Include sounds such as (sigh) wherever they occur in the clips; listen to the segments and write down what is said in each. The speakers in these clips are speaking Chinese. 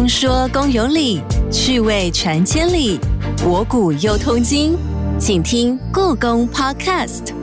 公说公有理，趣味传千里，博古又通今。请听故宫 Podcast。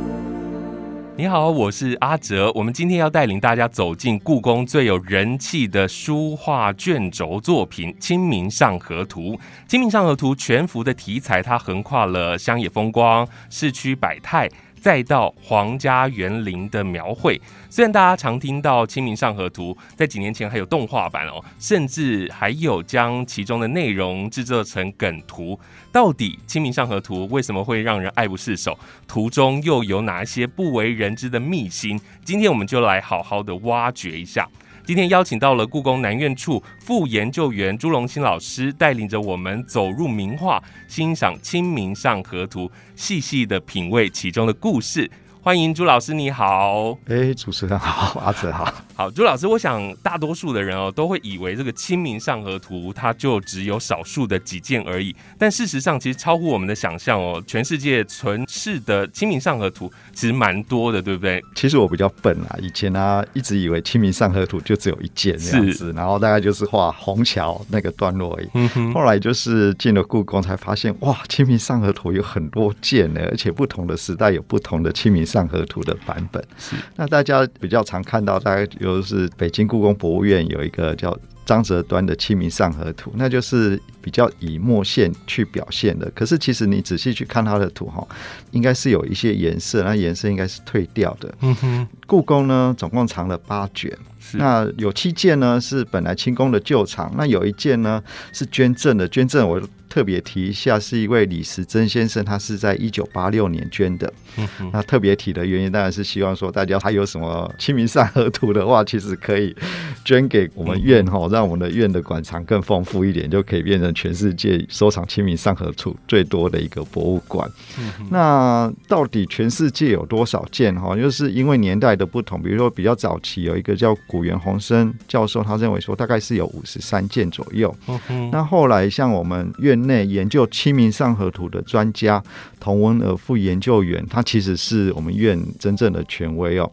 你好，我是阿哲。我们今天要带领大家走进故宫最有人气的书画卷轴作品《清明上河图》。《清明上河图》全幅的题材，它横跨了乡野风光、市区百态。再到皇家园林的描绘，虽然大家常听到《清明上河图》，在几年前还有动画版哦，甚至还有将其中的内容制作成梗图。到底《清明上河图》为什么会让人爱不释手？图中又有哪些不为人知的秘辛？今天我们就来好好的挖掘一下。今天邀请到了故宫南院处副研究员朱龙新老师，带领着我们走入名画，欣赏《清明上河图》，细细的品味其中的故事。欢迎朱老师，你好。哎，主持人好，阿哲好。好，朱老师，我想大多数的人哦，都会以为这个《清明上河图》它就只有少数的几件而已。但事实上，其实超乎我们的想象哦。全世界存世的《清明上河图》其实蛮多的，对不对？其实我比较笨啊，以前呢一直以为《清明上河图》就只有一件这样子，然后大概就是画虹桥那个段落而已。后来就是进了故宫，才发现哇，《清明上河图》有很多件呢，而且不同的时代有不同的《清明上》。上河图的版本是，那大家比较常看到，大概就是北京故宫博物院有一个叫张择端的《清明上河图》，那就是比较以墨线去表现的。可是其实你仔细去看它的图哈，应该是有一些颜色，那颜色应该是退掉的。嗯哼，故宫呢总共藏了八卷，那有七件呢是本来清宫的旧藏，那有一件呢是捐赠的，捐赠我。特别提一下，是一位李时珍先生，他是在一九八六年捐的。那特别提的原因，当然是希望说，大家还有什么清明上河图的话，其实可以捐给我们院哈，让我们的院的馆藏更丰富一点，就可以变成全世界收藏清明上河图最多的一个博物馆。那到底全世界有多少件哈？就是因为年代的不同，比如说比较早期有一个叫古元宏生教授，他认为说大概是有五十三件左右。那后来像我们院。那研究《清明上河图》的专家童文尔副研究员，他其实是我们院真正的权威哦。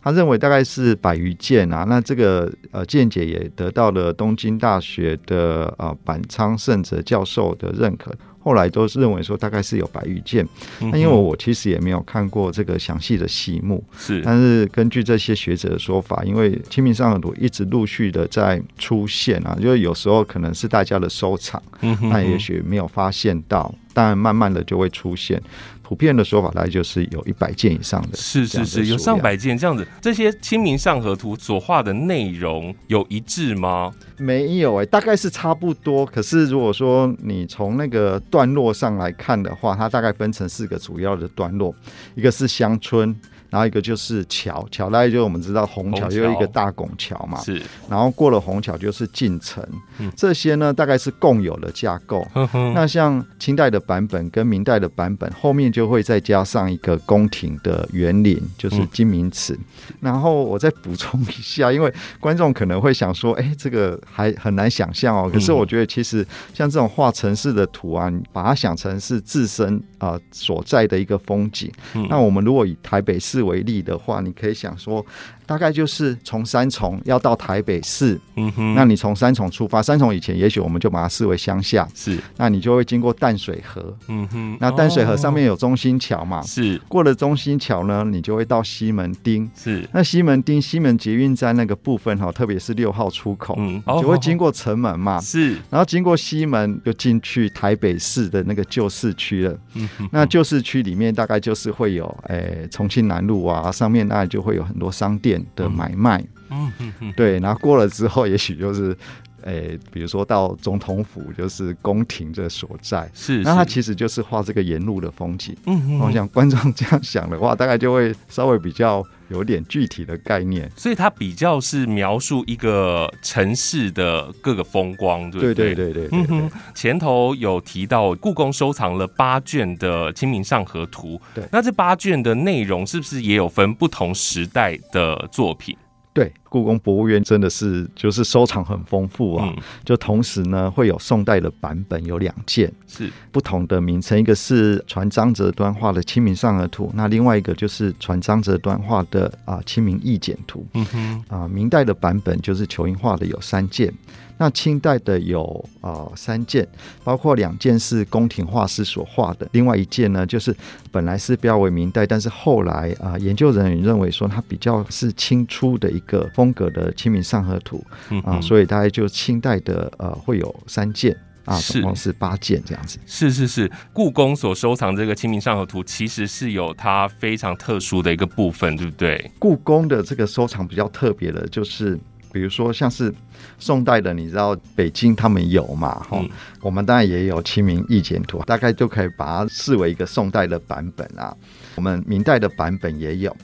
他认为大概是百余件啊，那这个呃见解也得到了东京大学的呃板仓胜哲教授的认可。后来都是认为说大概是有白玉剑，那因为我其实也没有看过这个详细的细目，是，但是根据这些学者的说法，因为《清明上河图》一直陆续的在出现啊，就是有时候可能是大家的收藏，那也许没有发现到，但慢慢的就会出现。普遍的说法大概就是有一百件以上的，是是是，有上百件这样子。这些《清明上河图》所画的内容有一致吗？没有哎，大概是差不多。可是如果说你从那个段落上来看的话，它大概分成四个主要的段落，一个是乡村。然后一个就是桥，桥大概就我们知道虹桥就一个大拱桥嘛，是。然后过了虹桥就是进城，嗯这些呢大概是共有的架构。那像清代的版本跟明代的版本，后面就会再加上一个宫廷的园林，就是金明祠。然后我再补充一下，(laughs) 因为观众可能会想说，哎，这个还很难想象哦。可是我觉得其实像这种画城市的图啊，把它想成是自身啊所在的一个风景。那我们如果以台北市为例的话，你可以想说。大概就是从三重要到台北市，嗯哼，那你从三重出发，三重以前也许我们就把它视为乡下，是，那你就会经过淡水河，嗯哼，那淡水河上面有中心桥嘛，是，过了中心桥呢，你就会到西门町，是，那西门町西门捷运站那个部分哈，特别是六号出口，嗯，就会经过城门嘛，是，然后经过西门就进去台北市的那个旧市区了，嗯哼，那旧市区里面大概就是会有，诶，重庆南路啊，上面那里就会有很多商店。的买卖，嗯嗯嗯，对，然后过了之后，也许就是，诶，比如说到总统府，就是宫廷的所在，是，那它其实就是画这个沿路的风景。嗯嗯，我想观众这样想的话，大概就会稍微比较有点具体的概念。所以它比较是描述一个城市的各个风光，对对对对对。嗯哼，前头有提到故宫收藏了八卷的《清明上河图》，对，那这八卷的内容是不是也有分不同时代的作品？对，故宫博物院真的是就是收藏很丰富啊，就同时呢会有宋代的版本有两件，是不同的名称，一个是传张择端画的《清明上河图》，那另外一个就是传张择端画的啊《清明意简图》。嗯哼，啊，明代的版本就是裘英画的有三件。那清代的有啊三件，包括两件是宫廷画师所画的，另外一件呢就是本来是标为明代，但是后来啊研究人员认为说它比较是清初的一个风格的《清明上河图》啊，所以大概就清代的呃会有三件啊，总共是八件这样子。是是是，故宫所收藏这个《清明上河图》其实是有它非常特殊的一个部分，对不对？故宫的这个收藏比较特别的就是。比如说，像是宋代的，你知道北京他们有嘛？哈，我们当然也有《清明意简图》，大概就可以把它视为一个宋代的版本啊。我们明代的版本也有，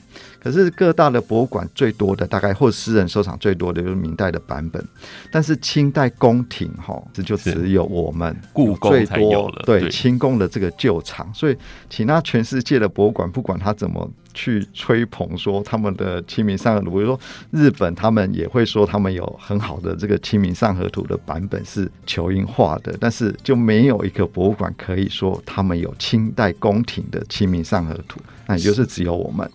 可是各大的博物馆最多的，大概或私人收藏最多的就是明代的版本。但是清代宫廷哈，这就只有我们故宫才有了，对清宫的这个旧藏。所以，其他全世界的博物馆，不管它怎么。去吹捧说他们的《清明上河图》，比如说日本，他们也会说他们有很好的这个《清明上河图》的版本是球英画的，但是就没有一个博物馆可以说他们有清代宫廷的《清明上河图》，那也就是只有我们。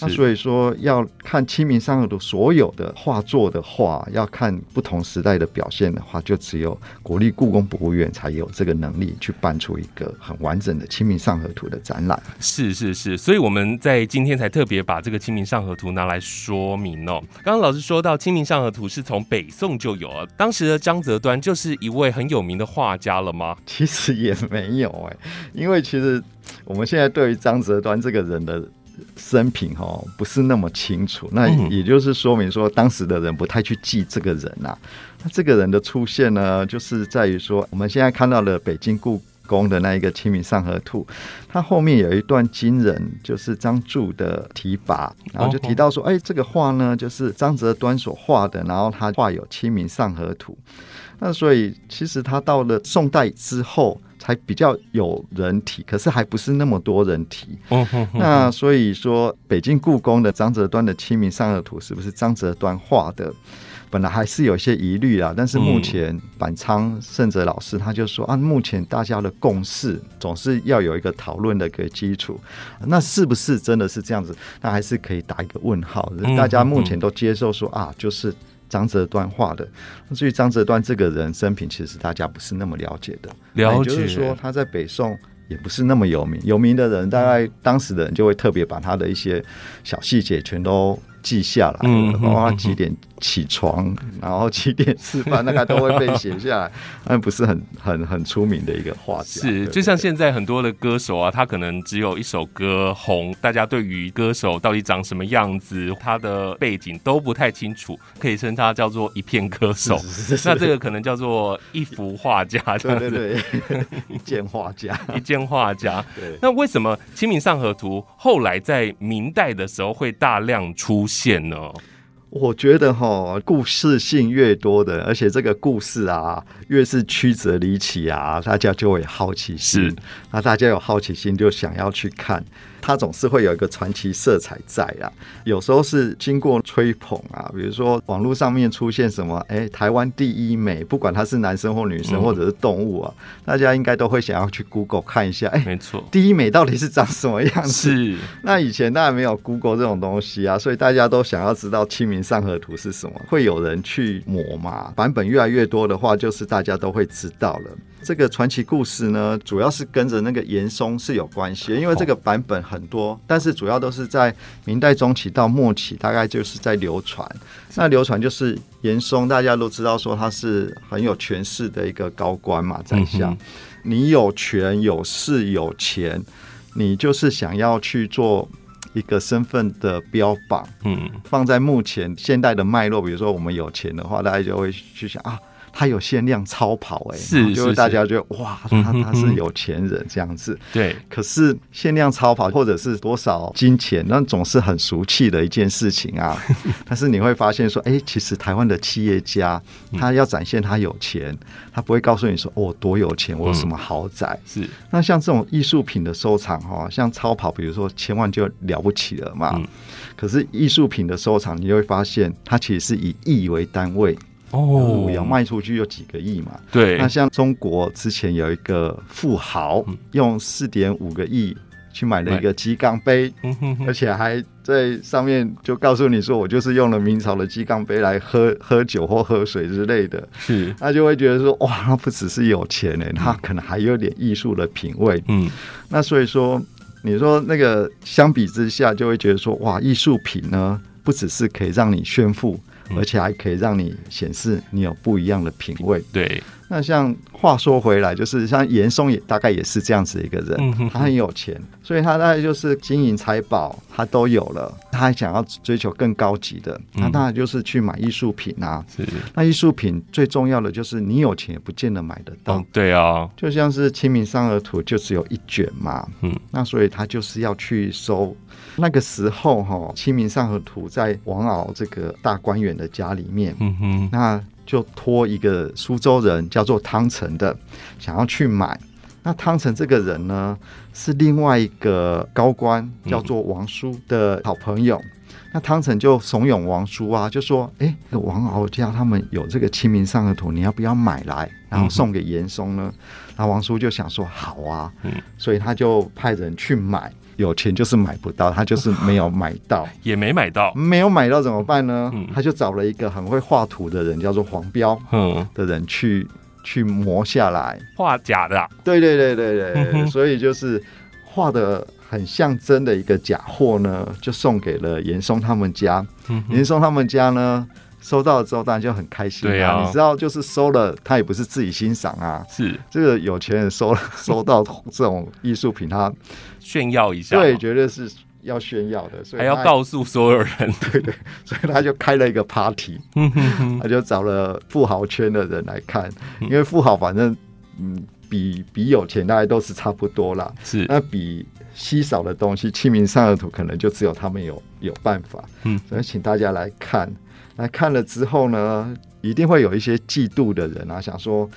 那所以说，要看《清明上河图》所有的画作的话，要看不同时代的表现的话，就只有国立故宫博物院才有这个能力去办出一个很完整的《清明上河图》的展览。是是是，所以我们在今天才特别把这个《清明上河图》拿来说明哦。刚刚老师说到，《清明上河图》是从北宋就有了，当时的张择端就是一位很有名的画家了吗？其实也没有哎，因为其实我们现在对于张择端这个人的。生平哈不是那么清楚，那也就是说明说当时的人不太去记这个人呐。那这个人的出现呢，就是在于说我们现在看到了北京故宫的那一个《清明上河图》，它后面有一段惊人，就是张柱的提拔，然后就提到说，哎，这个画呢就是张择端所画的，然后他画有《清明上河图》。那所以其实他到了宋代之后。才比较有人提，可是还不是那么多人提。那所以说，北京故宫的张择端的《清明上河图》是不是张择端画的？本来还是有些疑虑啊。但是目前板仓胜哲老师他就说啊，目前大家的共识总是要有一个讨论的一个基础。那是不是真的是这样子？那还是可以打一个问号。大家目前都接受说啊，就是。张择端画的，至于张择端这个人生平，其实大家不是那么了解的。了解，就是说他在北宋也不是那么有名，有名的人大概当时的人就会特别把他的一些小细节全都记下来，包括他几点。起床，然后几点吃饭，那个都会被写下来。(laughs) 那不是很很很出名的一个画家。是，就像现在很多的歌手啊，他可能只有一首歌红，大家对于歌手到底长什么样子，他的背景都不太清楚，可以称他叫做一片歌手。那这个可能叫做一幅画家，对对对，(laughs) 一件画家，一件画家。对。那为什么《清明上河图》后来在明代的时候会大量出现呢？我觉得哈，故事性越多的，而且这个故事啊，越是曲折离奇啊，大家就会好奇心。那大家有好奇心，就想要去看。它总是会有一个传奇色彩在啊，有时候是经过吹捧啊，比如说网络上面出现什么，哎，台湾第一美，不管他是男生或女生或者是动物啊，大家应该都会想要去 Google 看一下，哎，没错，第一美到底是长什么样子？是。那以前当然没有 Google 这种东西啊，所以大家都想要知道《清明上河图》是什么，会有人去磨嘛？版本越来越多的话，就是大家都会知道了。这个传奇故事呢，主要是跟着那个严嵩是有关系，因为这个版本很多，但是主要都是在明代中期到末期，大概就是在流传。那流传就是严嵩，大家都知道说他是很有权势的一个高官嘛，在下，你有权有势有钱，你就是想要去做一个身份的标榜。嗯，放在目前现代的脉络，比如说我们有钱的话，大家就会去想啊。他有限量超跑，哎，是，就是大家觉得哇，他他是有钱人这样子。对，可是限量超跑或者是多少金钱，那总是很俗气的一件事情啊。(laughs) 但是你会发现说，哎，其实台湾的企业家他要展现他有钱，他不会告诉你说哦多有钱，我有什么豪宅。是，那像这种艺术品的收藏哈，像超跑，比如说千万就了不起了嘛。可是艺术品的收藏，你会发现它其实是以亿为单位哦，要卖出去有几个亿嘛。对，那像中国之前有一个富豪用四点五个亿去买了一个鸡缸杯，而且还在上面就告诉你说，我就是用了明朝的鸡缸杯来喝喝酒或喝水之类的。是，那就会觉得说，哇，他不只是有钱呢，他可能还有点艺术的品味。嗯，那所以说。你说那个相比之下，就会觉得说，哇，艺术品呢，不只是可以让你炫富，而且还可以让你显示你有不一样的品味。对。那像话说回来，就是像严嵩也大概也是这样子一个人，他很有钱，所以他大概就是金银财宝他都有了，他还想要追求更高级的，那当然就是去买艺术品啊。是，那艺术品最重要的就是你有钱也不见得买得到。对啊，就像是《清明上河图》就只有一卷嘛，嗯，那所以他就是要去收。那个时候哈，《清明上河图》在王敖这个大官员的家里面，嗯哼，那。就托一个苏州人叫做汤臣的，想要去买。那汤臣这个人呢，是另外一个高官叫做王叔的好朋友。那汤臣就怂恿王叔啊，就说：“哎，王敖家他们有这个《清明上河图》，你要不要买来，然后送给严嵩呢？”那王叔就想说：“好啊。”嗯，所以他就派人去买。有钱就是买不到，他就是没有买到，(laughs) 也没买到，没有买到怎么办呢？他就找了一个很会画图的人，叫做黄彪的人去去磨下来，画假的。对对对对对，所以就是画的很像真的一个假货呢，就送给了严嵩他们家。严嵩他们家呢？收到了之后，当然就很开心啊！你知道，就是收了，他也不是自己欣赏啊。是这个有钱人收了，(laughs) 收到这种艺术品，他炫耀一下，对，绝对是要炫耀的，所以还要告诉所有人，(laughs) 对对，所以他就开了一个 party，他就找了富豪圈的人来看，因为富豪反正嗯，比比有钱大家都是差不多啦。是。那比稀少的东西，《清明上河图》可能就只有他们有有办法，嗯，所以请大家来看。来看了之后呢，一定会有一些嫉妒的人啊，想说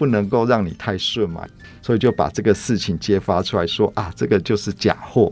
不能够让你太顺嘛，所以就把这个事情揭发出来说啊，这个就是假货。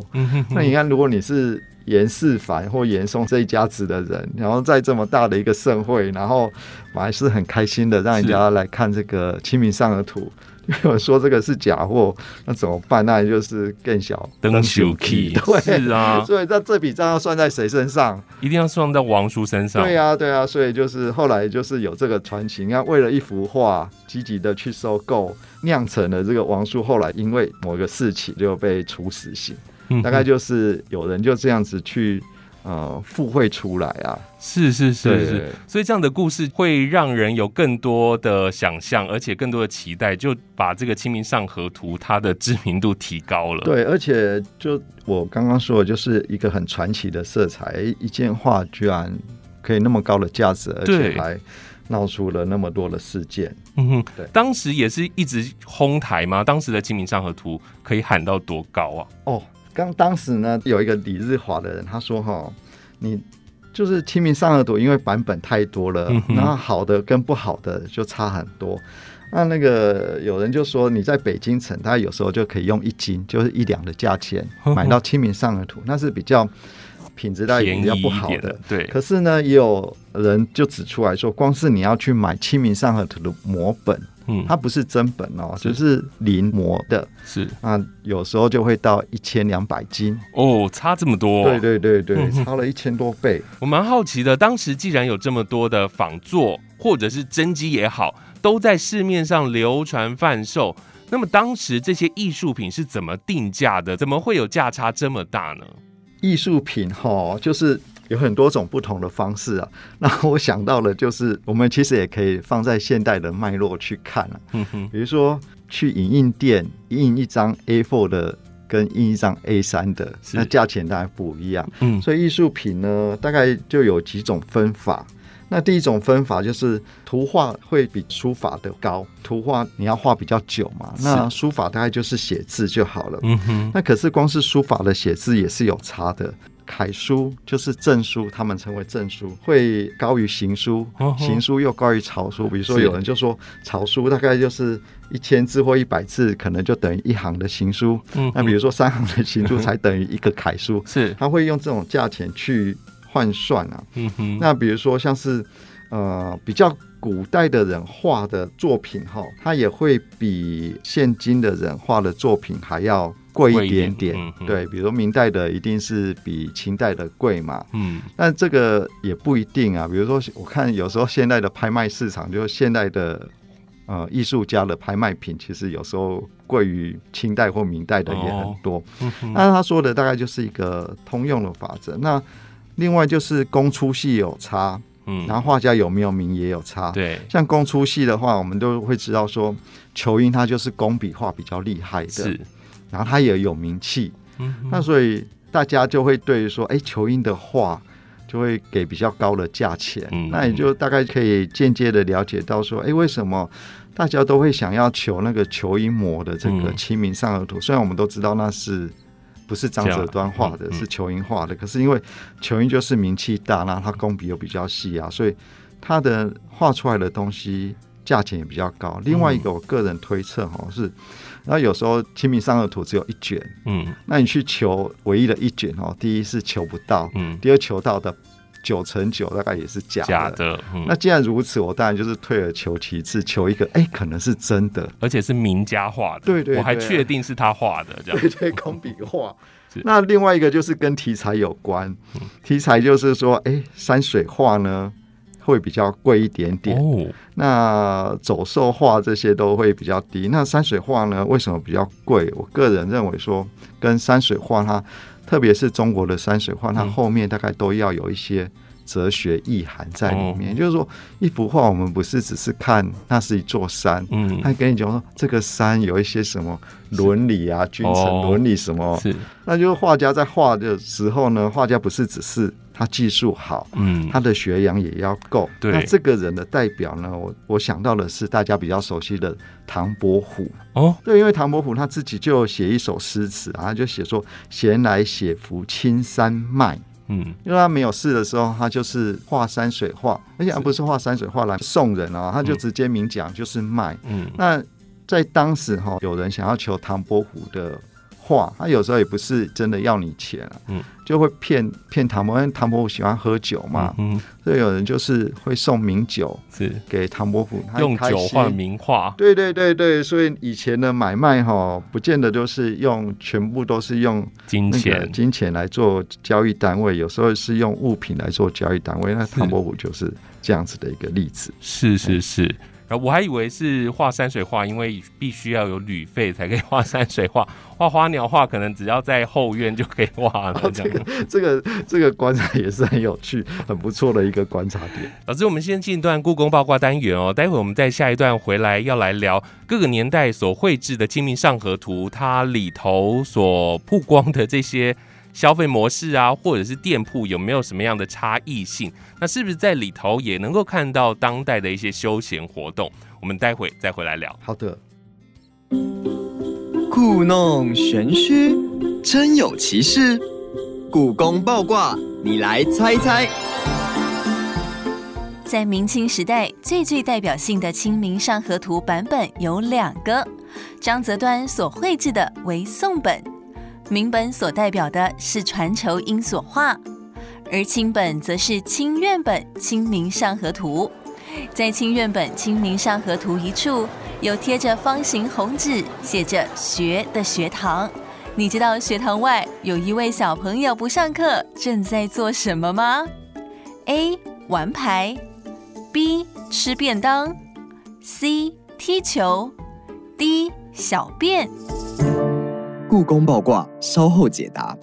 那你看，如果你是严世凡或严嵩这一家子的人，然后在这么大的一个盛会，然后我还是很开心的让人家来看这个《清明上河图》。(laughs) 有人说这个是假货，那怎么办？那就是更小登秀 key，(laughs) 对，是啊。所以那这笔账要算在谁身上？一定要算在王叔身上。对啊，对啊。所以就是后来就是有这个传奇，要为了一幅画积极的去收购，酿成了这个王叔后来因为某个事情就被处死刑。大概就是有人就这样子去。呃，附会出来啊，是是是是，所以这样的故事会让人有更多的想象，而且更多的期待，就把这个《清明上河图》它的知名度提高了。对，而且就我刚刚说的，就是一个很传奇的色彩，一件画居然可以那么高的价值，而且还闹出了那么多的事件。嗯哼，对，当时也是一直哄抬吗？当时的《清明上河图》可以喊到多高啊？哦。刚当时呢，有一个李日华的人，他说：“哈，你就是《清明上河图》，因为版本太多了，然后好的跟不好的就差很多。那那个有人就说，你在北京城，他有时候就可以用一斤，就是一两的价钱买到《清明上河图》，那是比较品质大比较不好的。对。可是呢，也有人就指出来说，光是你要去买《清明上河图》的摹本。”嗯，它不是真本哦，就是临摹的。是啊，有时候就会到一千两百斤哦，差这么多。对对对对，差了一千多倍。我蛮好奇的，当时既然有这么多的仿作或者是真机也好，都在市面上流传贩售，那么当时这些艺术品是怎么定价的？怎么会有价差这么大呢？艺术品哈，就是。有很多种不同的方式啊，(laughs) 那我想到了，就是我们其实也可以放在现代的脉络去看啊。嗯哼，比如说去影印店印一张 A4 的，跟印一张 A3 的，那价钱当然不一样。嗯，所以艺术品呢，大概就有几种分法。那第一种分法就是图画会比书法的高，图画你要画比较久嘛，那书法大概就是写字就好了。嗯哼。那可是光是书法的写字也是有差的，楷书就是正书，他们称为正书，会高于行书，行书又高于草书。比如说有人就说草书大概就是一千字或一百字，可能就等于一行的行书。嗯。那比如说三行的行书才等于一个楷书。是。他会用这种价钱去。换算啊，嗯哼，那比如说像是呃比较古代的人画的作品哈，它也会比现今的人画的作品还要贵一点点，对，比如明代的一定是比清代的贵嘛，嗯，但这个也不一定啊，比如说我看有时候现代的拍卖市场，就是现代的呃艺术家的拍卖品，其实有时候贵于清代或明代的也很多，那他说的大概就是一个通用的法则，那。另外就是工粗细有差，嗯，然后画家有没有名也有差，对。像工出戏的话，我们都会知道说，球英他就是工笔画比较厉害的，是。然后他也有名气，嗯，那所以大家就会对说，哎，球英的画就会给比较高的价钱，嗯，那也就大概可以间接的了解到说，哎，为什么大家都会想要求那个球英模的这个《清明上河图》？虽然我们都知道那是。不是张择端画的，是仇英画的。可是因为仇英就是名气大，然后他工笔又比较细啊，所以他的画出来的东西价钱也比较高。另外一个，我个人推测哈是，然后有时候《清明上河图》只有一卷，嗯，那你去求唯一的一卷哦，第一是求不到，嗯，第二求到的。九成九大概也是假假的，那既然如此，我当然就是退而求其次，求一个哎，可能是真的，而且是名家画的，对对，我还确定是他画的，这样 (laughs) 对对，工笔画。(laughs) 那另外一个就是跟题材有关，(laughs) 题材就是说，哎，山水画呢会比较贵一点点，哦，那走兽画这些都会比较低。那山水画呢，为什么比较贵？我个人认为说，跟山水画它。特别是中国的山水画，它后面大概都要有一些哲学意涵在里面。就是说，一幅画我们不是只是看那是一座山，嗯，他跟你讲说这个山有一些什么伦理啊、君臣伦理什么，是，那就是画家在画的时候呢，画家不是只是。他技术好，嗯，他的学养也要够。对，那这个人的代表呢？我我想到的是大家比较熟悉的唐伯虎。哦，对，因为唐伯虎他自己就写一首诗词啊，他就写说“闲来写幅青山脉”。嗯，因为他没有事的时候，他就是画山水画，而且不是画山水画来送人啊，他就直接明讲就是卖。嗯，那在当时哈，有人想要求唐伯虎的。画，他有时候也不是真的要你钱啊，嗯，就会骗骗唐伯，因为唐伯虎喜欢喝酒嘛，嗯，所以有人就是会送名酒是。给唐伯虎，用酒换名画，对对对对，所以以前的买卖哈，不见得都是用全部都是用金钱。金钱来做交易单位，有时候是用物品来做交易单位，那唐伯虎就是这样子的一个例子，是是是。我还以为是画山水画，因为必须要有旅费才可以画山水画。画花鸟画可能只要在后院就可以画了。这个这个这个观察也是很有趣、很不错的一个观察点。老师，我们先进一段故宫八卦单元哦，待会我们再下一段回来要来聊各个年代所绘制的《清明上河图》，它里头所曝光的这些。消费模式啊，或者是店铺有没有什么样的差异性？那是不是在里头也能够看到当代的一些休闲活动？我们待会再回来聊。好的。故弄玄虚，真有其事。故宫爆卦，你来猜猜。在明清时代，最具代表性的《清明上河图》版本有两个，张择端所绘制的为宋本。明本所代表的是传筹英所画，而清本则是清苑本《清明上河图》。在清苑本《清明上河图》一处，有贴着方形红纸，写着“学”的学堂。你知道学堂外有一位小朋友不上课，正在做什么吗？A. 玩牌，B. 吃便当，C. 踢球，D. 小便。故宫爆卦，稍后解答。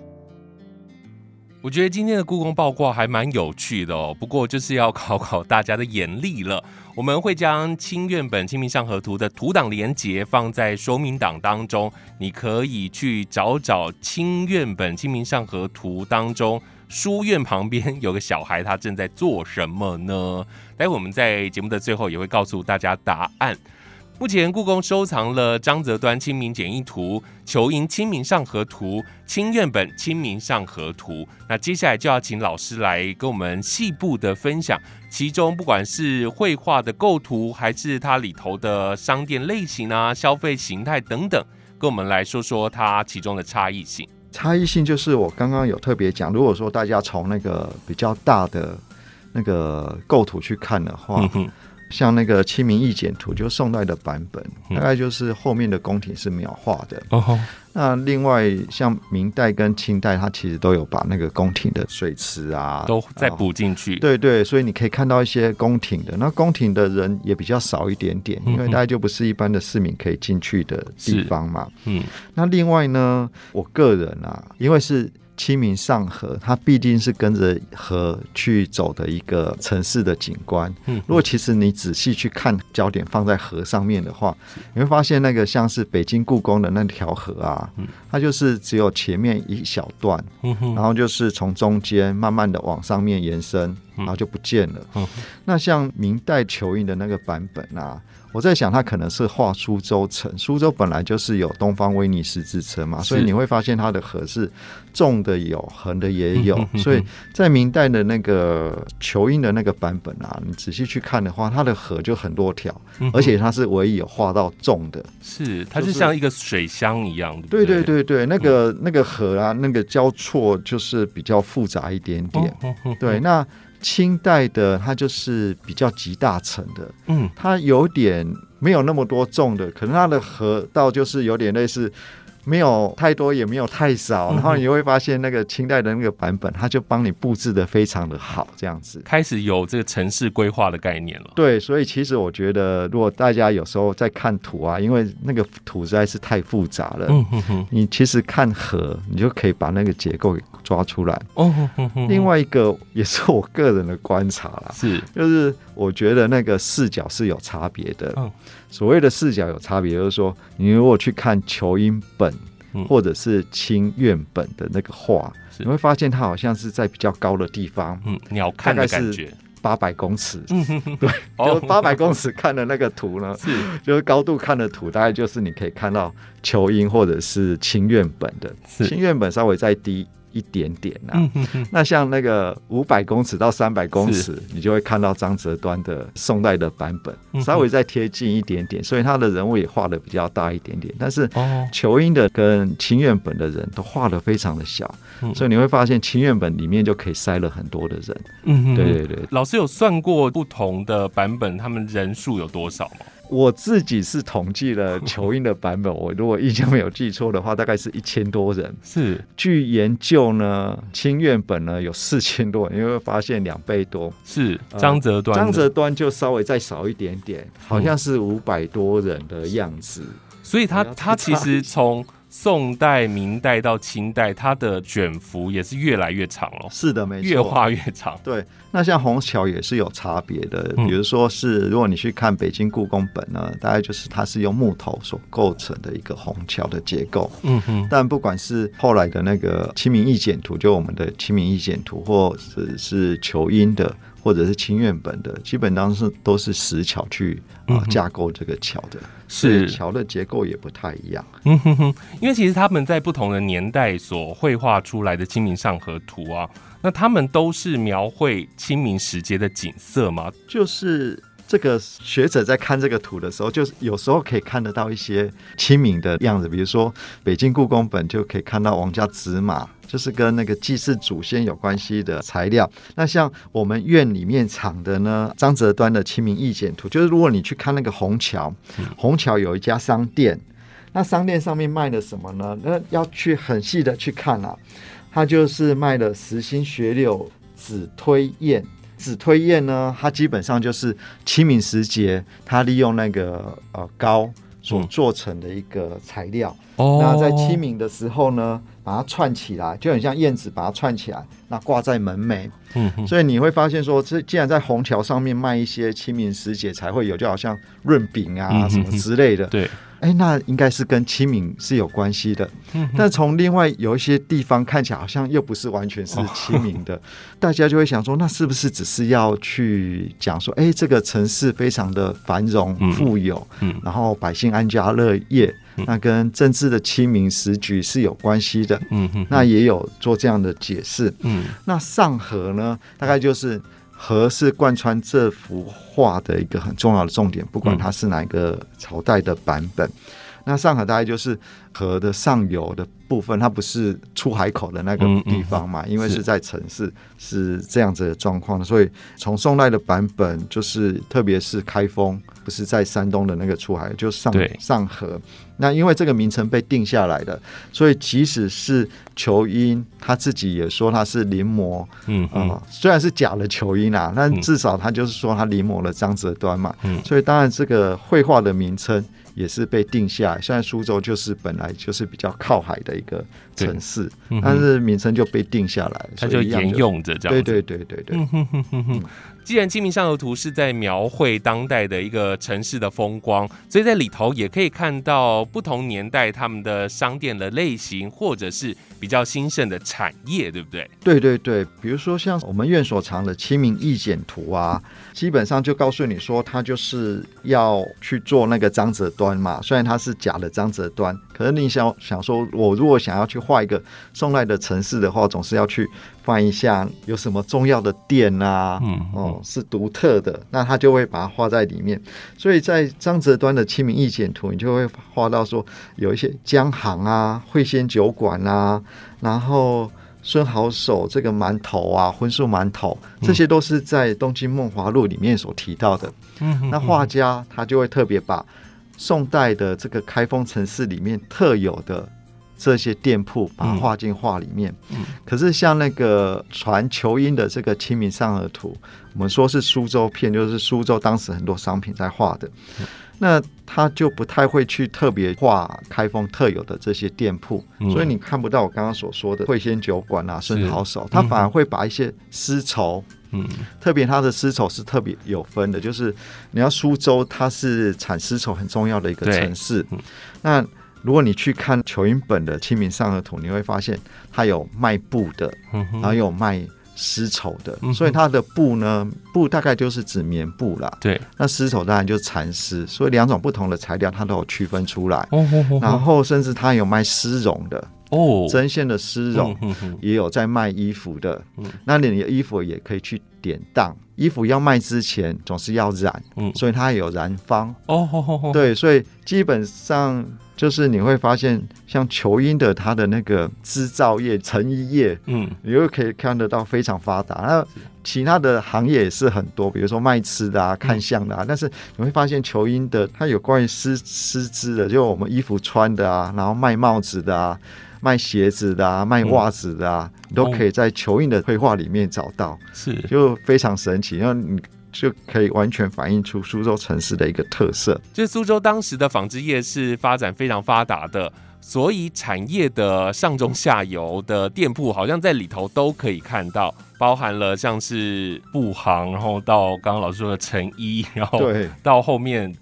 我觉得今天的故宫爆卦还蛮有趣的哦，不过就是要考考大家的眼力了。我们会将清苑本《清明上河图》的图档连接放在说明档当中，你可以去找找清苑本《清明上河图》当中书院旁边有个小孩，他正在做什么呢？待会我们在节目的最后也会告诉大家答案。目前故宫收藏了张择端《清明简易图》、仇英《清明上河图》、清苑本《清明上河图》。那接下来就要请老师来跟我们细部的分享，其中不管是绘画的构图，还是它里头的商店类型啊、消费形态等等，跟我们来说说它其中的差异性。差异性就是我刚刚有特别讲，如果说大家从那个比较大的那个构图去看的话。像那个《清明意简图》，就宋代的版本，大概就是后面的宫廷是描画的。哦，那另外像明代跟清代，它其实都有把那个宫廷的水池啊，都再补进去。对对，所以你可以看到一些宫廷的，那宫廷的人也比较少一点点，因为大概就不是一般的市民可以进去的地方嘛。嗯，那另外呢，我个人啊，因为是。清明上河，它必定是跟着河去走的一个城市的景观。嗯，如果其实你仔细去看，焦点放在河上面的话，你会发现那个像是北京故宫的那条河啊，它就是只有前面一小段，然后就是从中间慢慢的往上面延伸，然后就不见了。那像明代球印的那个版本啊。我在想，它可能是画苏州城。苏州本来就是有东方威尼斯之称嘛，所以你会发现它的河是纵的有，横的也有。(laughs) 所以在明代的那个球印的那个版本啊，你仔细去看的话，它的河就很多条，而且它是唯一有画到纵的。是，它是像一个水箱一样。对对对对，那个那个河啊，那个交错就是比较复杂一点点。对，那。清代的它就是比较集大成的，嗯，它有点没有那么多重的，可能它的河道就是有点类似。没有太多，也没有太少，然后你会发现那个清代的那个版本，它就帮你布置的非常的好，这样子开始有这个城市规划的概念了。对，所以其实我觉得，如果大家有时候在看图啊，因为那个图实在是太复杂了，嗯哼哼，你其实看河，你就可以把那个结构给抓出来。哦，另外一个也是我个人的观察啦，是，就是我觉得那个视角是有差别的。嗯。所谓的视角有差别，就是说，你如果去看球英本或者是清苑本的那个画，你会发现它好像是在比较高的地方，嗯，鸟看的感觉，八百公尺，对，(laughs) 就八百公尺看的那个图呢，是。就是高度看的图，大概就是你可以看到裘英或者是清苑本的，清苑本稍微再低。一点点呐，那像那个五百公尺到三百公尺，你就会看到张择端的宋代的版本，稍微再贴近一点点，所以他的人物也画的比较大一点点。但是仇英的跟清苑本的人都画的非常的小，所以你会发现清苑本里面就可以塞了很多的人。嗯，对对对。老师有算过不同的版本，他们人数有多少吗？我自己是统计了球印的版本，(laughs) 我如果印象没有记错的话，大概是一千多人。是，据研究呢，清院本呢有四千多人，因为发现两倍多。是张择端，张择端就稍微再少一点点，好像是五百多人的样子。所以他他其实从。宋代、明代到清代，它的卷幅也是越来越长了。是的，没错，越画越长。对，那像虹桥也是有差别的。比如说是，如果你去看北京故宫本呢，大概就是它是用木头所构成的一个虹桥的结构。嗯哼。但不管是后来的那个《清明意简图》，就我们的《清明意简图》，或者是裘英的。或者是清苑本的，基本上是都是石桥去啊架构这个桥的，是桥的结构也不太一样。嗯哼哼，因为其实他们在不同的年代所绘画出来的《清明上河图》啊，那他们都是描绘清明时节的景色嘛？就是。这个学者在看这个图的时候，就是有时候可以看得到一些清明的样子，比如说北京故宫本就可以看到王家紫马，就是跟那个祭祀祖先有关系的材料。那像我们院里面藏的呢，张择端的《清明意简图》，就是如果你去看那个虹桥，虹桥有一家商店，那商店上面卖的什么呢？那要去很细的去看啊，它就是卖的实心学柳紫推燕。紫推燕呢，它基本上就是清明时节，它利用那个呃糕所做成的一个材料。哦。那在清明的时候呢，把它串起来，就很像燕子，把它串起来，那挂在门楣。嗯。所以你会发现说，这既然在虹桥上面卖一些清明时节才会有，就好像润饼啊什么之类的。对。哎，那应该是跟清明是有关系的。但从另外有一些地方看起来，好像又不是完全是清明的，(laughs) 大家就会想说，那是不是只是要去讲说，哎，这个城市非常的繁荣富有，然后百姓安家乐业，那跟政治的清明时局是有关系的。嗯那也有做这样的解释。嗯，那上河呢，大概就是。河是贯穿这幅画的一个很重要的重点，不管它是哪一个朝代的版本。那上海大概就是河的上游的部分，它不是出海口的那个地方嘛？因为是在城市，是这样子的状况所以从宋代的版本，就是特别是开封，不是在山东的那个出海，就上上河。那因为这个名称被定下来的，所以即使是球音他自己也说他是临摹，嗯啊，虽然是假的裘英啊，但至少他就是说他临摹了张择端嘛。嗯，所以当然这个绘画的名称。也是被定下来。现在苏州就是本来就是比较靠海的一个城市，但是名称就被定下来，它就沿用着这样。对对对对对。既然《清明上河图》是在描绘当代的一个城市的风光，所以在里头也可以看到不同年代他们的商店的类型，或者是比较兴盛的产业，对不对？对对对，比如说像我们院所藏的《清明意简图》啊，基本上就告诉你说，他就是要去做那个张择端嘛。虽然他是假的张择端，可是你想想说，我如果想要去画一个宋代的城市的话，总是要去。翻一下有什么重要的店啊？嗯，哦，是独特的，那他就会把它画在里面。所以在张择端的《清明意简图》，你就会画到说有一些江行啊、会仙酒馆啊，然后孙好手这个馒头啊、荤素馒头，这些都是在《东京梦华录》里面所提到的。嗯，那画家他就会特别把宋代的这个开封城市里面特有的。这些店铺把它画进画里面，可是像那个传球音的这个《清明上河图》，我们说是苏州片，就是苏州当时很多商品在画的，那他就不太会去特别画开封特有的这些店铺，所以你看不到我刚刚所说的会仙酒馆啊、顺好手，他反而会把一些丝绸，嗯，特别它的丝绸是特别有分的，就是你要苏州，它是产丝绸很重要的一个城市，那。如果你去看裘英本的《清明上河图》，你会发现它有卖布的，然后有卖丝绸的，所以它的布呢，布大概就是指棉布啦。对，那丝绸当然就是蚕丝，所以两种不同的材料它都有区分出来。然后甚至它有卖丝绒的哦，针线的丝绒也有在卖衣服的。那你的衣服也可以去典当，衣服要卖之前总是要染，所以它有染坊哦。对，所以基本上。就是你会发现，像球音的它的那个织造业、成衣业，嗯，你又可以看得到非常发达。那其他的行业也是很多，比如说卖吃的啊、看相的啊。但是你会发现，球音的它有关于丝丝织的，就我们衣服穿的啊，然后卖帽子的啊、卖鞋子的啊、卖袜子的啊，都可以在球印的绘画里面找到，是就非常神奇。因为你。就可以完全反映出苏州城市的一个特色。就是苏州当时的纺织业是发展非常发达的，所以产业的上中下游的店铺好像在里头都可以看到，包含了像是布行，然后到刚刚老师说的成衣，然后到后面。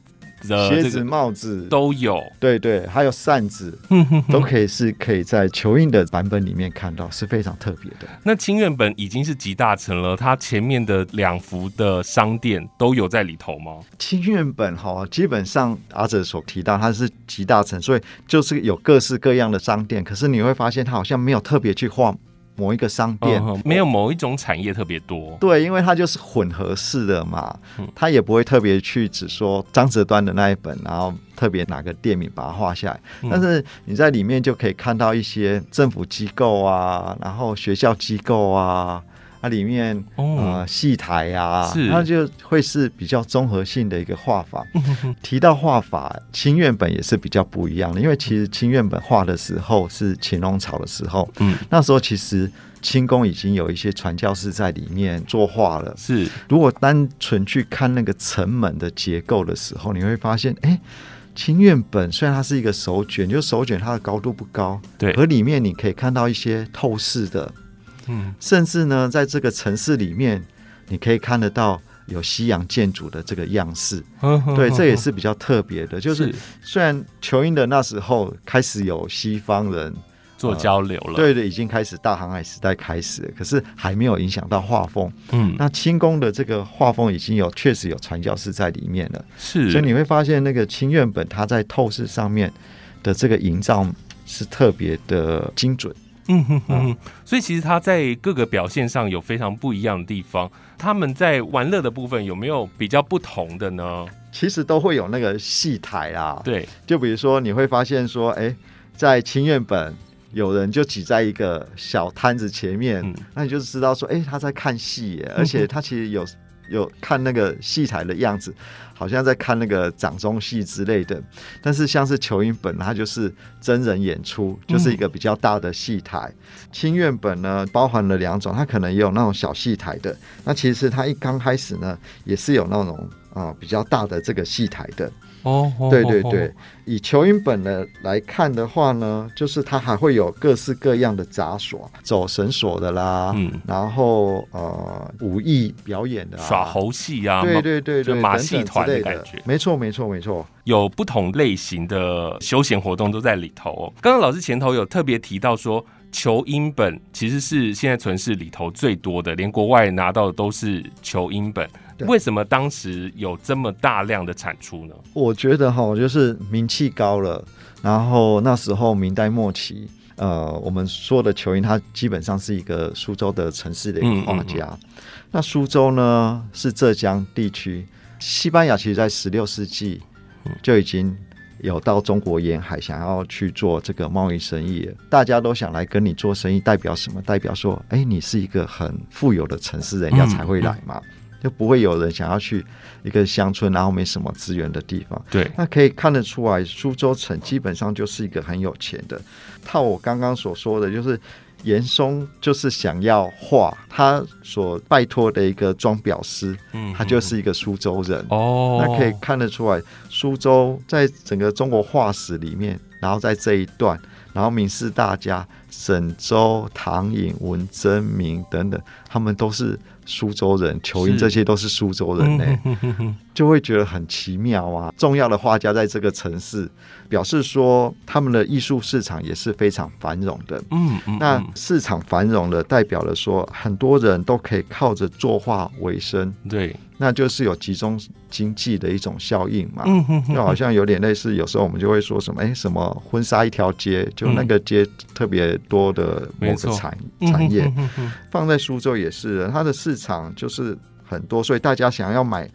鞋子、帽子都有，对对，还有扇子，(laughs) 都可以是可以在球印的版本里面看到，是非常特别的。那清苑本已经是集大成了，它前面的两幅的商店都有在里头吗？清苑本哈，基本上阿哲所提到它是集大成，所以就是有各式各样的商店，可是你会发现它好像没有特别去画。某一个商店没有某一种产业特别多，对，因为它就是混合式的嘛，它也不会特别去只说张择端的那一本，然后特别哪个店名把它画下来。但是你在里面就可以看到一些政府机构啊，然后学校机构啊。它里面呃戏台呀，它就会是比较综合性的一个画法。提到画法，清院本也是比较不一样的，因为其实清院本画的时候是乾隆朝的时候，嗯，那时候其实清宫已经有一些传教士在里面作画了。是，如果单纯去看那个城门的结构的时候，你会发现，哎，清院本虽然它是一个手卷，就手卷它的高度不高，对，而里面你可以看到一些透视的。嗯，甚至呢，在这个城市里面，你可以看得到，有西洋建筑的这个样式。嗯对，这也是比较特别的，就是虽然球英的那时候开始有西方人。做交流了，对对，已经开始大航海时代开始，可是还没有影响到画风。嗯，那清宫的这个画风已经有确实有传教士在里面了，是，所以你会发现那个清院本它在透视上面的这个营造是特别的精准。嗯哼哼，所以其实他在各个表现上有非常不一样的地方。他们在玩乐的部分有没有比较不同的呢？其实都会有那个戏台啊，对，就比如说你会发现说，哎，在清院本。有人就挤在一个小摊子前面，那你就知道说，哎，他在看戏耶，而且他其实有有看那个戏台的样子，好像在看那个掌中戏之类的。但是像是球音本，它就是真人演出，就是一个比较大的戏台。清院本呢，包含了两种，它可能也有那种小戏台的。那其实它一刚开始呢，也是有那种啊比较大的这个戏台的。哦，对对对，以球音本的来看的话呢，就是它还会有各式各样的杂耍，走绳索的啦，嗯，然后呃武艺表演的，耍猴戏啊，对对对对，马戏团的感觉，没错没错没错，有不同类型的休闲活动都在里头。刚刚老师前头有特别提到说，球英本其实是现在存世里头最多的，连国外拿到的都是球英本。为什么当时有这么大量的产出呢？我觉得哈，就是名气高了，然后那时候明代末期，呃，我们说的球英，他基本上是一个苏州的城市的一个画家。那苏州呢，是浙江地区，西班牙其实在十六世纪就已经有到中国沿海，想要去做这个贸易生意，大家都想来跟你做生意，代表什么？代表说，哎，你是一个很富有的城市，人家才会来嘛。就不会有人想要去一个乡村，然后没什么资源的地方。对，那可以看得出来，苏州城基本上就是一个很有钱的。套我刚刚所说的就是严嵩就是想要画他所拜托的一个装裱师，嗯，他就是一个苏州人哦。那可以看得出来，苏州在整个中国画史里面，然后在这一段，然后名士大家沈周、唐寅、文征明等等，他们都是。苏州人、球英这些都是苏州人呢，就会觉得很奇妙啊。重要的画家在这个城市，表示说他们的艺术市场也是非常繁荣的。嗯嗯，那市场繁荣的，代表了说很多人都可以靠着作画为生。对。那就是有集中经济的一种效应嘛，嗯就好像有点类似，有时候我们就会说什么，哎，什么婚纱一条街，就那个街特别多的某个产产业，放在苏州也是，它的市场就是很多，所以大家想要买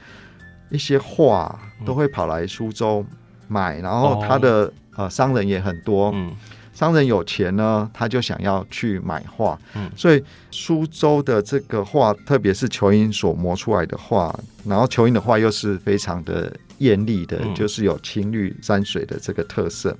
一些画，都会跑来苏州买，然后它的呃商人也很多，嗯。商人有钱呢，他就想要去买画，嗯，所以苏州的这个画，特别是球英所磨出来的画，然后球英的画又是非常的艳丽的，就是有青绿山水的这个特色，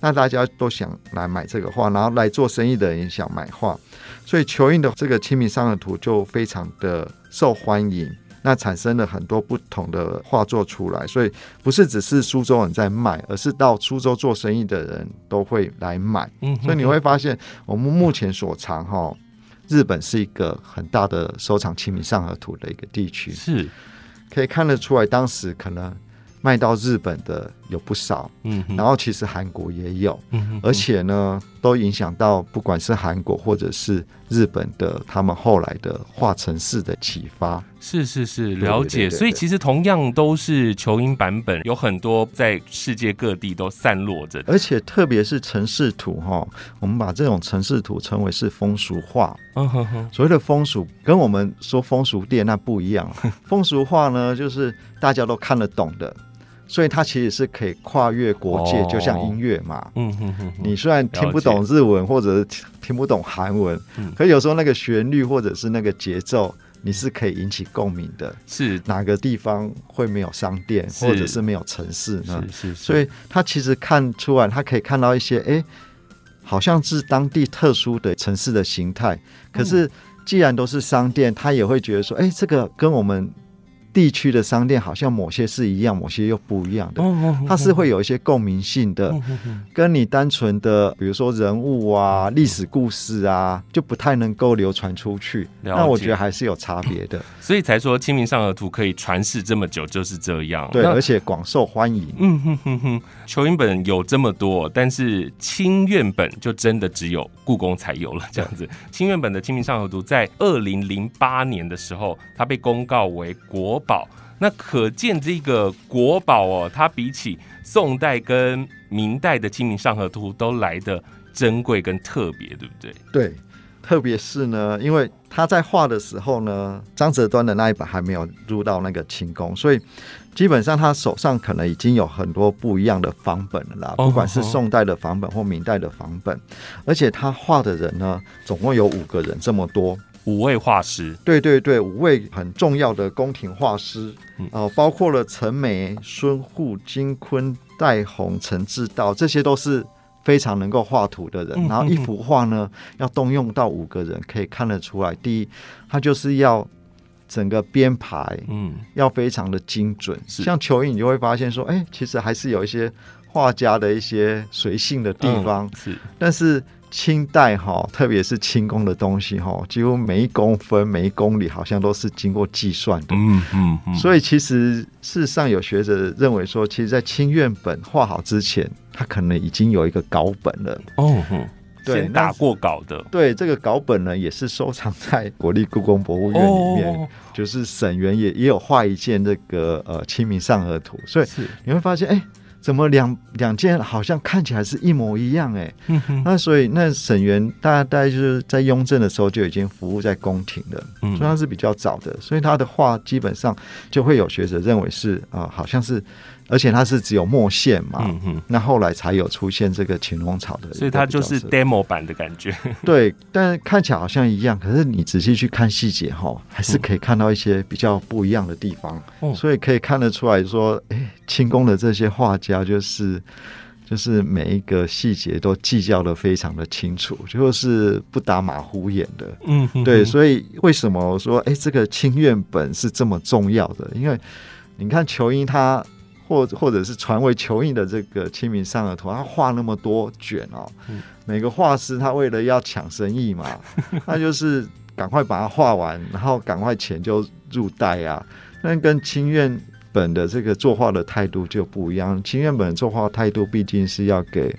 那大家都想来买这个画，然后来做生意的人也想买画，所以球印的这个《清明上河图》就非常的受欢迎。那产生了很多不同的画作出来，所以不是只是苏州人在卖，而是到苏州做生意的人都会来买。嗯，所以你会发现，我们目前所藏哈，日本是一个很大的收藏《清明上河图》的一个地区，是可以看得出来，当时可能卖到日本的有不少，嗯，然后其实韩国也有，嗯，而且呢，都影响到不管是韩国或者是日本的他们后来的画城市的启发。是是是，了解。所以其实同样都是球音版本，有很多在世界各地都散落着。而且特别是城市图哈，我们把这种城市图称为是风俗画。嗯哼哼，所谓的风俗跟我们说风俗店那不一样。(laughs) 风俗画呢，就是大家都看得懂的，所以它其实是可以跨越国界，就像音乐嘛。嗯哼哼，你虽然听不懂日文或者听不懂韩文，可有时候那个旋律或者是那个节奏。你是可以引起共鸣的，是哪个地方会没有商店，或者是没有城市呢？是是，所以他其实看出来，他可以看到一些，哎，好像是当地特殊的城市的形态。可是既然都是商店，他也会觉得说，哎，这个跟我们地区的商店好像某些是一样，某些又不一样的，它是会有一些共鸣性的，跟你单纯的比如说人物啊、历史故事啊，就不太能够流传出去。那我觉得还是有差别的，(laughs) 所以才说《清明上河图》可以传世这么久就是这样。对，而且广受欢迎。嗯哼哼哼，球印本有这么多，但是清苑本就真的只有故宫才有了这样子。清苑本的《清明上河图》在二零零八年的时候，它被公告为国宝。那可见这个国宝哦，它比起宋代跟明代的《清明上河图》都来的珍贵跟特别，对不对？对，特别是呢，因为他在画的时候呢，张择端的那一本还没有入到那个清宫，所以基本上他手上可能已经有很多不一样的仿本了啦，不管是宋代的仿本或明代的仿本，而且他画的人呢，总共有五个人这么多。五位画师，对对对，五位很重要的宫廷画师，哦，包括了陈梅、孙护、金坤、戴宏、陈志道，这些都是非常能够画图的人。然后一幅画呢，要动用到五个人，可以看得出来。第一，他就是要整个编排，嗯，要非常的精准。像球影，你就会发现说，哎，其实还是有一些画家的一些随性的地方，是，但是。清代哈，特别是清宫的东西哈，几乎每一公分、每一公里好像都是经过计算的。嗯嗯。所以其实事实上有学者认为说，其实，在清院本画好之前，他可能已经有一个稿本了。哦哼，对，打过稿的。对，这个稿本呢，也是收藏在国立故宫博物院里面。就是沈园也也有画一件这个呃《清明上河图》，所以你会发现，哎。怎么两两件好像看起来是一模一样哎？那所以那沈园大概就是在雍正的时候就已经服务在宫廷了，所以他是比较早的，所以他的画基本上就会有学者认为是啊，好像是。而且它是只有墨线嘛，那后来才有出现这个秦龙草的，所以它就是 demo 版的感觉。(laughs) 对，但看起来好像一样，可是你仔细去看细节哈，还是可以看到一些比较不一样的地方。所以可以看得出来说，哎，清宫的这些画家就是就是每一个细节都计较的非常的清楚，就是不打马虎眼的。嗯，对，所以为什么说哎，这个清院本是这么重要的？因为你看裘英他。或或者是传为球印的这个《清明上河图》，他画那么多卷哦，每个画师他为了要抢生意嘛，(laughs) 他就是赶快把它画完，然后赶快钱就入袋啊。那跟清苑本的这个作画的态度就不一样，清苑本作画态度毕竟是要给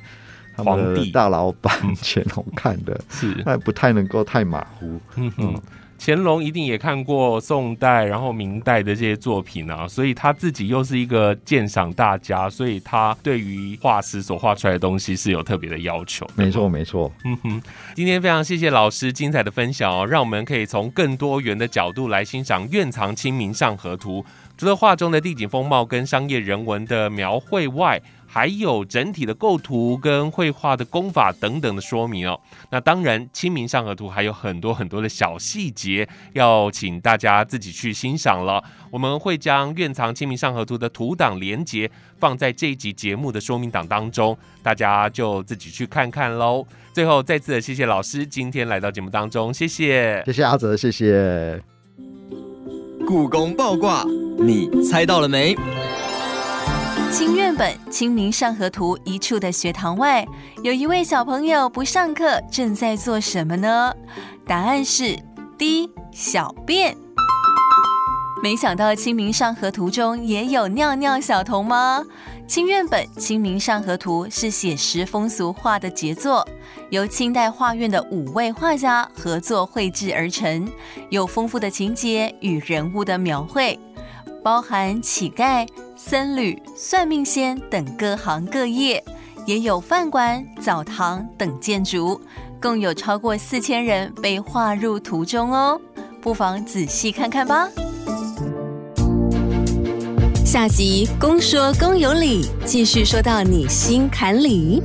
他们的大老板乾隆看的，(laughs) 是那不太能够太马虎。嗯嗯。乾隆一定也看过宋代，然后明代的这些作品啊，所以他自己又是一个鉴赏大家，所以他对于画师所画出来的东西是有特别的要求。没错，没错。嗯哼，今天非常谢谢老师精彩的分享哦，让我们可以从更多元的角度来欣赏《院藏清明上河图》，除了画中的地景风貌跟商业人文的描绘外。还有整体的构图跟绘画的功法等等的说明哦。那当然，《清明上河图》还有很多很多的小细节，要请大家自己去欣赏了。我们会将院藏《清明上河图》的图档连接放在这一集节目的说明档当中，大家就自己去看看喽。最后，再次的谢谢老师今天来到节目当中，谢谢，谢谢阿泽，谢谢。故宫爆卦，你猜到了没？清苑本《清明上河图》一处的学堂外，有一位小朋友不上课，正在做什么呢？答案是 D 小便。没想到《清明上河图》中也有尿尿小童吗？清苑本《清明上河图》是写实风俗画的杰作，由清代画院的五位画家合作绘制而成，有丰富的情节与人物的描绘，包含乞丐。僧侣、算命仙等各行各业，也有饭馆、澡堂等建筑，共有超过四千人被划入图中哦，不妨仔细看看吧。下集公说公有理，继续说到你心坎里。